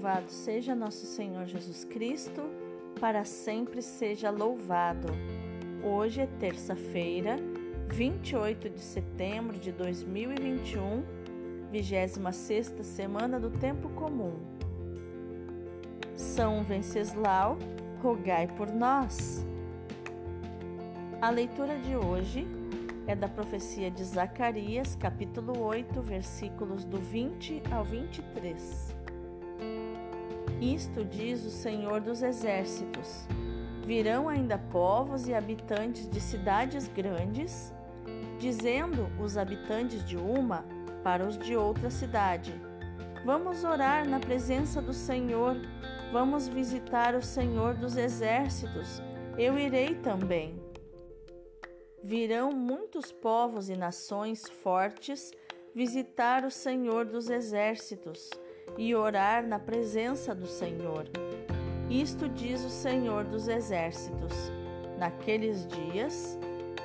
Louvado seja nosso Senhor Jesus Cristo, para sempre seja louvado. Hoje é terça-feira, 28 de setembro de 2021, 26 semana do Tempo Comum. São Venceslau, rogai por nós. A leitura de hoje é da profecia de Zacarias, capítulo 8, versículos do 20 ao 23. Isto diz o Senhor dos Exércitos: Virão ainda povos e habitantes de cidades grandes, dizendo os habitantes de uma para os de outra cidade: Vamos orar na presença do Senhor, vamos visitar o Senhor dos Exércitos, eu irei também. Virão muitos povos e nações fortes visitar o Senhor dos Exércitos e orar na presença do Senhor. Isto diz o Senhor dos Exércitos: Naqueles dias,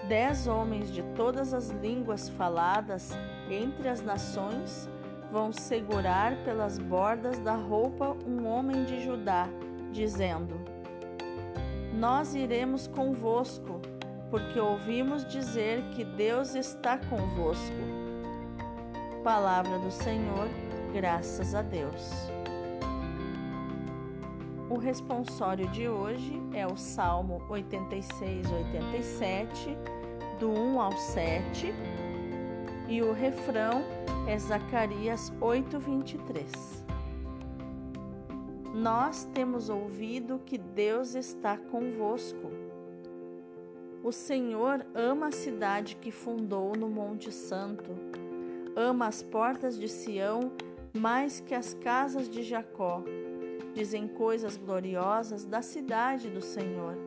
dez homens de todas as línguas faladas entre as nações vão segurar pelas bordas da roupa um homem de Judá, dizendo: Nós iremos convosco, porque ouvimos dizer que Deus está convosco. Palavra do Senhor Graças a Deus. O responsório de hoje é o Salmo 86, 87, do 1 ao 7, e o refrão é Zacarias 8, 23. Nós temos ouvido que Deus está convosco. O Senhor ama a cidade que fundou no Monte Santo, ama as portas de Sião mais que as casas de Jacó. Dizem coisas gloriosas da cidade do Senhor.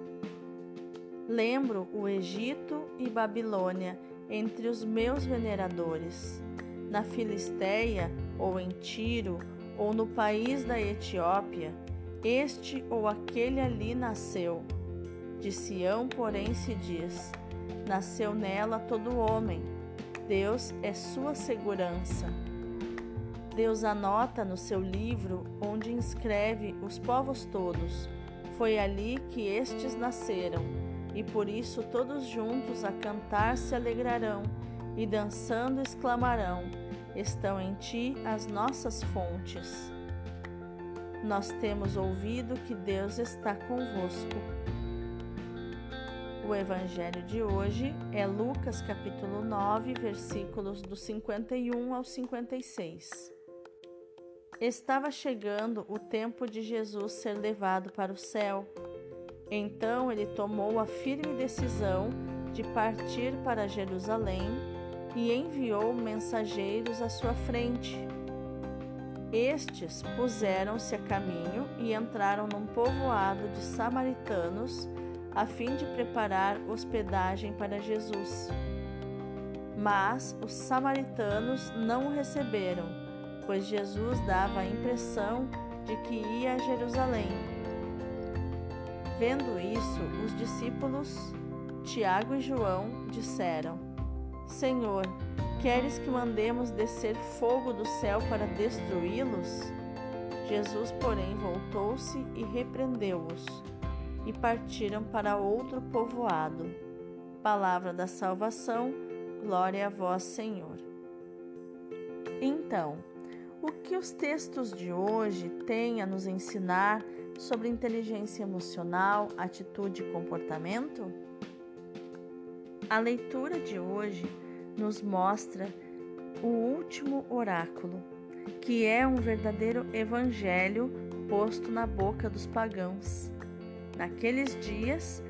Lembro o Egito e Babilônia entre os meus veneradores. Na Filisteia, ou em Tiro, ou no país da Etiópia, este ou aquele ali nasceu. De Sião, porém, se diz: Nasceu nela todo homem. Deus é sua segurança. Deus anota no seu livro onde inscreve os povos todos. Foi ali que estes nasceram, e por isso todos juntos a cantar se alegrarão e dançando exclamarão: Estão em ti as nossas fontes. Nós temos ouvido que Deus está convosco. O evangelho de hoje é Lucas capítulo 9, versículos do 51 ao 56. Estava chegando o tempo de Jesus ser levado para o céu. Então ele tomou a firme decisão de partir para Jerusalém e enviou mensageiros à sua frente. Estes puseram-se a caminho e entraram num povoado de samaritanos a fim de preparar hospedagem para Jesus. Mas os samaritanos não o receberam pois Jesus dava a impressão de que ia a Jerusalém. Vendo isso, os discípulos, Tiago e João, disseram: Senhor, queres que mandemos descer fogo do céu para destruí-los? Jesus, porém, voltou-se e repreendeu-os, e partiram para outro povoado. Palavra da salvação, glória a vós, Senhor. Então, o que os textos de hoje têm a nos ensinar sobre inteligência emocional, atitude e comportamento? A leitura de hoje nos mostra o último oráculo, que é um verdadeiro evangelho posto na boca dos pagãos. Naqueles dias,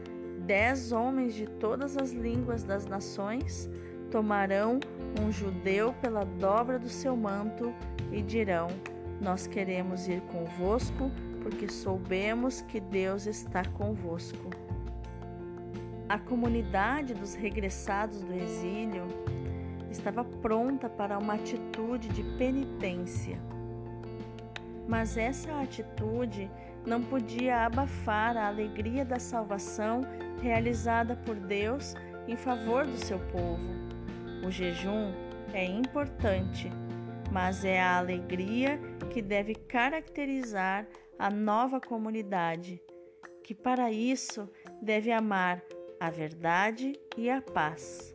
dez homens de todas as línguas das nações tomarão um judeu pela dobra do seu manto e dirão: Nós queremos ir convosco, porque soubemos que Deus está convosco. A comunidade dos regressados do exílio estava pronta para uma atitude de penitência. Mas essa atitude não podia abafar a alegria da salvação realizada por Deus em favor do seu povo. O jejum é importante, mas é a alegria que deve caracterizar a nova comunidade, que para isso deve amar a verdade e a paz.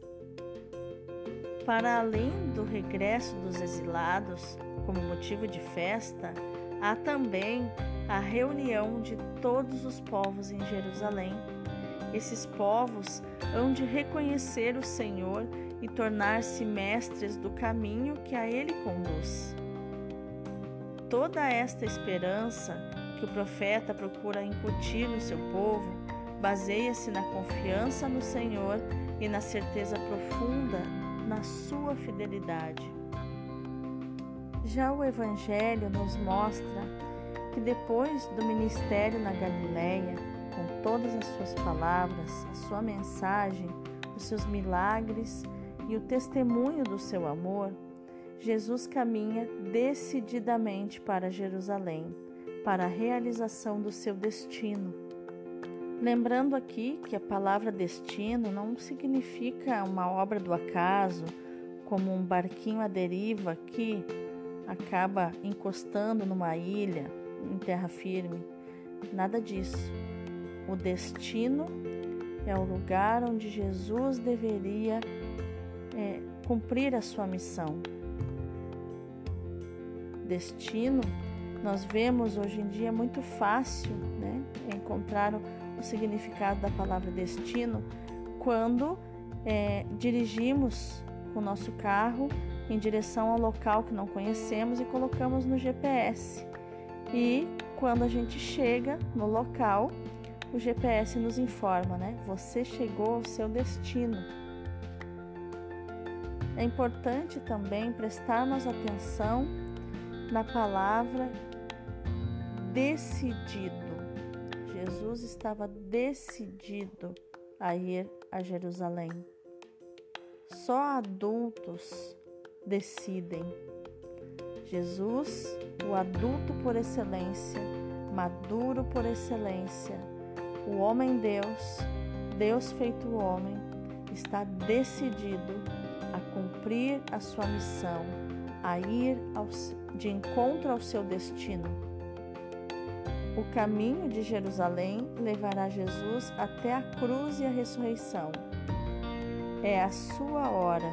Para além do regresso dos exilados, como motivo de festa, há também a reunião de todos os povos em Jerusalém. Esses povos hão de reconhecer o Senhor e tornar-se mestres do caminho que a Ele conduz. Toda esta esperança que o profeta procura incutir no seu povo baseia-se na confiança no Senhor e na certeza profunda na sua fidelidade. Já o Evangelho nos mostra que depois do ministério na Galileia, com todas as suas palavras, a sua mensagem, os seus milagres e o testemunho do seu amor, Jesus caminha decididamente para Jerusalém, para a realização do seu destino. Lembrando aqui que a palavra destino não significa uma obra do acaso, como um barquinho à deriva que acaba encostando numa ilha em terra firme. Nada disso. O destino é o lugar onde Jesus deveria cumprir a sua missão. Destino, nós vemos hoje em dia muito fácil né, encontrar o, o significado da palavra destino quando é, dirigimos o nosso carro em direção ao local que não conhecemos e colocamos no GPS. E quando a gente chega no local, o GPS nos informa, né? Você chegou ao seu destino. É importante também prestarmos atenção na palavra decidido. Jesus estava decidido a ir a Jerusalém. Só adultos decidem. Jesus, o adulto por excelência, maduro por excelência, o homem Deus, Deus feito homem, está decidido a cumprir a sua missão, a ir ao, de encontro ao seu destino. O caminho de Jerusalém levará Jesus até a cruz e a ressurreição. É a sua hora,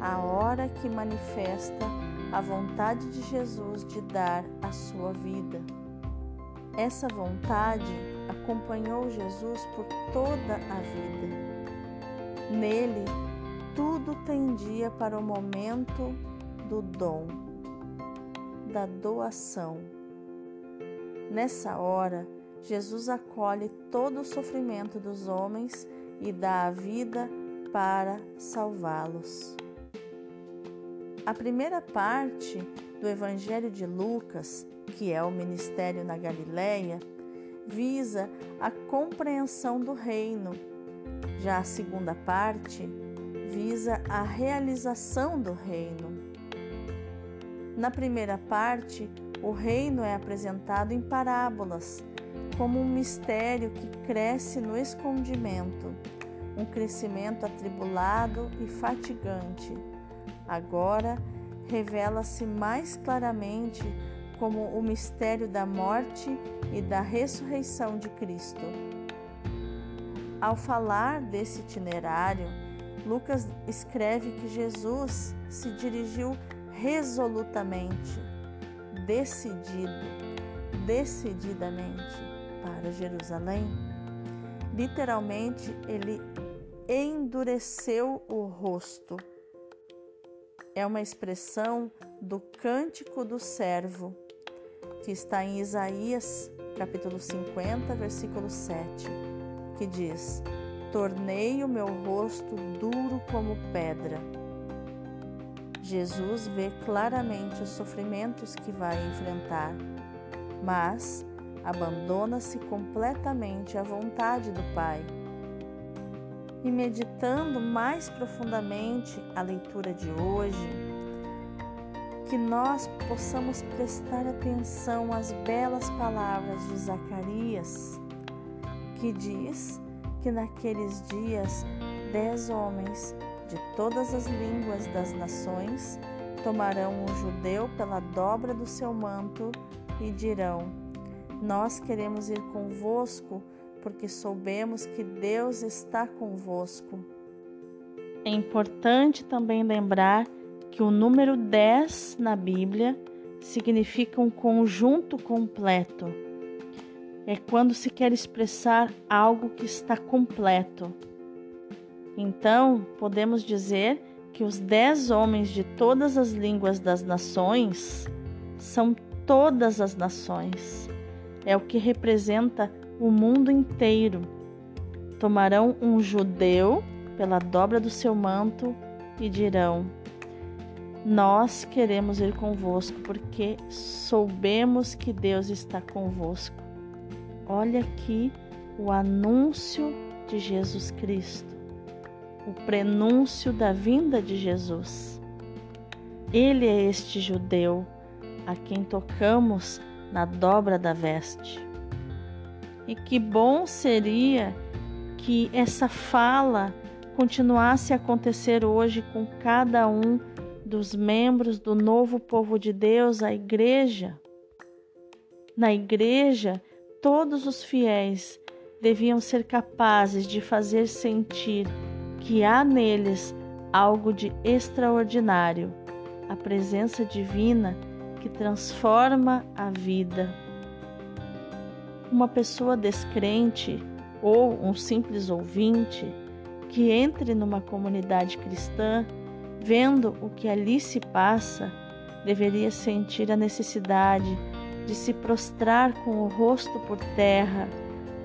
a hora que manifesta a vontade de Jesus de dar a sua vida. Essa vontade acompanhou Jesus por toda a vida. Nele, tudo tendia para o momento do dom, da doação. Nessa hora, Jesus acolhe todo o sofrimento dos homens e dá a vida para salvá-los. A primeira parte do Evangelho de Lucas, que é o ministério na Galileia, visa a compreensão do reino. Já a segunda parte visa a realização do reino. Na primeira parte, o reino é apresentado em parábolas, como um mistério que cresce no escondimento, um crescimento atribulado e fatigante Agora revela-se mais claramente como o mistério da morte e da ressurreição de Cristo. Ao falar desse itinerário, Lucas escreve que Jesus se dirigiu resolutamente, decidido, decididamente para Jerusalém. Literalmente, ele endureceu o rosto é uma expressão do cântico do servo, que está em Isaías, capítulo 50, versículo 7, que diz: Tornei o meu rosto duro como pedra. Jesus vê claramente os sofrimentos que vai enfrentar, mas abandona-se completamente à vontade do Pai e meditando mais profundamente a leitura de hoje, que nós possamos prestar atenção às belas palavras de Zacarias, que diz que naqueles dias dez homens de todas as línguas das nações tomarão um judeu pela dobra do seu manto e dirão: Nós queremos ir convosco, porque soubemos que Deus está convosco. É importante também lembrar que o número 10 na Bíblia significa um conjunto completo. É quando se quer expressar algo que está completo. Então, podemos dizer que os dez homens de todas as línguas das nações são todas as nações. É o que representa o mundo inteiro. Tomarão um judeu pela dobra do seu manto e dirão: Nós queremos ir convosco, porque soubemos que Deus está convosco. Olha aqui o anúncio de Jesus Cristo o prenúncio da vinda de Jesus. Ele é este judeu a quem tocamos na dobra da veste. E que bom seria que essa fala continuasse a acontecer hoje com cada um dos membros do novo povo de Deus, a igreja. Na igreja, todos os fiéis deviam ser capazes de fazer sentir que há neles algo de extraordinário, a presença divina que transforma a vida. Uma pessoa descrente ou um simples ouvinte que entre numa comunidade cristã, vendo o que ali se passa, deveria sentir a necessidade de se prostrar com o rosto por terra,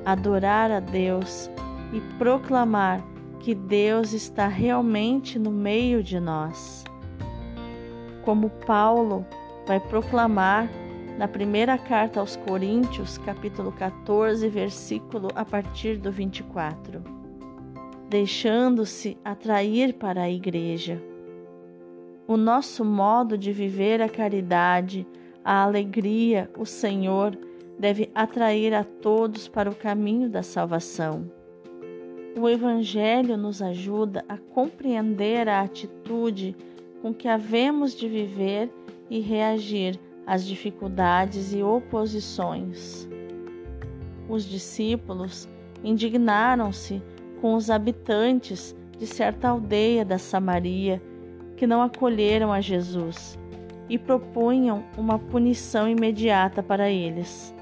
adorar a Deus e proclamar que Deus está realmente no meio de nós. Como Paulo vai proclamar na primeira carta aos Coríntios, capítulo 14, versículo a partir do 24, deixando-se atrair para a igreja. O nosso modo de viver a caridade, a alegria, o Senhor, deve atrair a todos para o caminho da salvação. O Evangelho nos ajuda a compreender a atitude com que havemos de viver e reagir às dificuldades e oposições. Os discípulos indignaram-se com os habitantes de certa aldeia da Samaria que não acolheram a Jesus e propunham uma punição imediata para eles.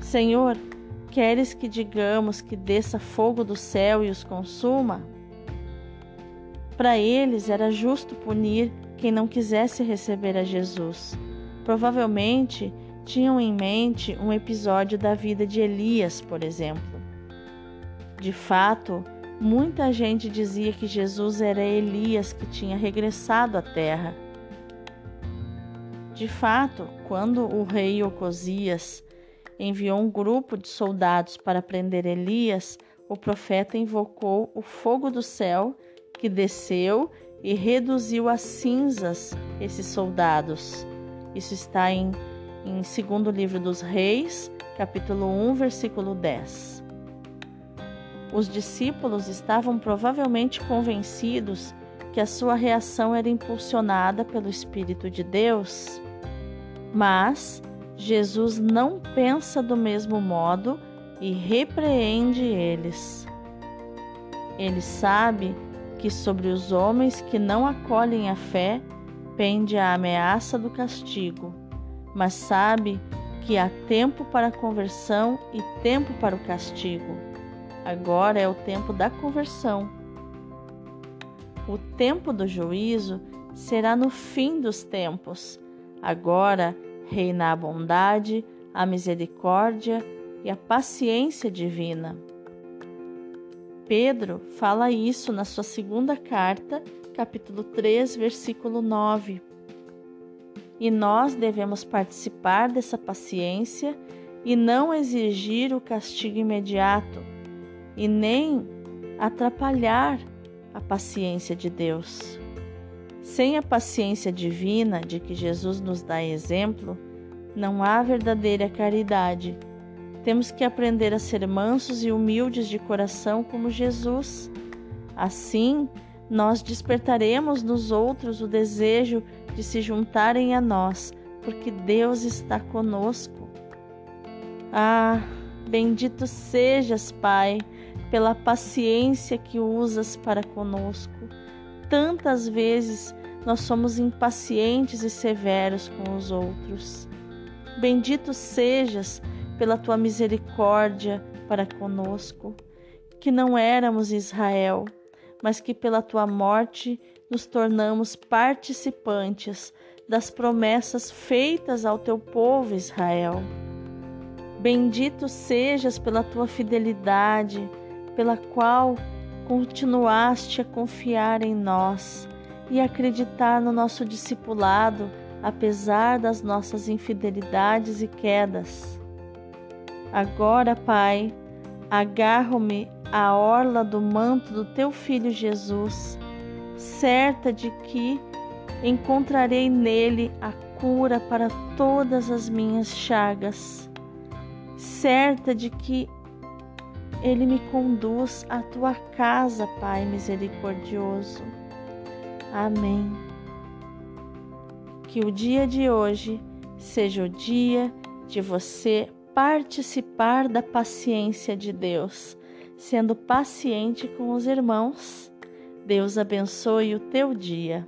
Senhor, Queres que digamos que desça fogo do céu e os consuma? Para eles era justo punir quem não quisesse receber a Jesus. Provavelmente tinham em mente um episódio da vida de Elias, por exemplo. De fato, muita gente dizia que Jesus era Elias que tinha regressado à terra. De fato, quando o rei Ocosias enviou um grupo de soldados para prender Elias, o profeta invocou o fogo do céu que desceu e reduziu a cinzas esses soldados. Isso está em, em segundo livro dos Reis, capítulo 1, versículo 10. Os discípulos estavam provavelmente convencidos que a sua reação era impulsionada pelo Espírito de Deus, mas Jesus não pensa do mesmo modo e repreende eles. Ele sabe que sobre os homens que não acolhem a fé pende a ameaça do castigo, mas sabe que há tempo para a conversão e tempo para o castigo. Agora é o tempo da conversão. O tempo do juízo será no fim dos tempos. Agora reina a bondade, a misericórdia e a paciência divina. Pedro fala isso na sua segunda carta, capítulo 3, versículo 9. E nós devemos participar dessa paciência e não exigir o castigo imediato e nem atrapalhar a paciência de Deus. Sem a paciência divina de que Jesus nos dá exemplo, não há verdadeira caridade. Temos que aprender a ser mansos e humildes de coração como Jesus. Assim, nós despertaremos nos outros o desejo de se juntarem a nós, porque Deus está conosco. Ah, bendito sejas, Pai, pela paciência que usas para conosco. Tantas vezes nós somos impacientes e severos com os outros. Bendito sejas pela tua misericórdia para conosco, que não éramos Israel, mas que pela tua morte nos tornamos participantes das promessas feitas ao teu povo Israel. Bendito sejas pela tua fidelidade, pela qual continuaste a confiar em nós e acreditar no nosso discipulado, apesar das nossas infidelidades e quedas. Agora, Pai, agarro-me à orla do manto do teu filho Jesus, certa de que encontrarei nele a cura para todas as minhas chagas, certa de que ele me conduz à tua casa, Pai misericordioso. Amém. Que o dia de hoje seja o dia de você participar da paciência de Deus, sendo paciente com os irmãos. Deus abençoe o teu dia.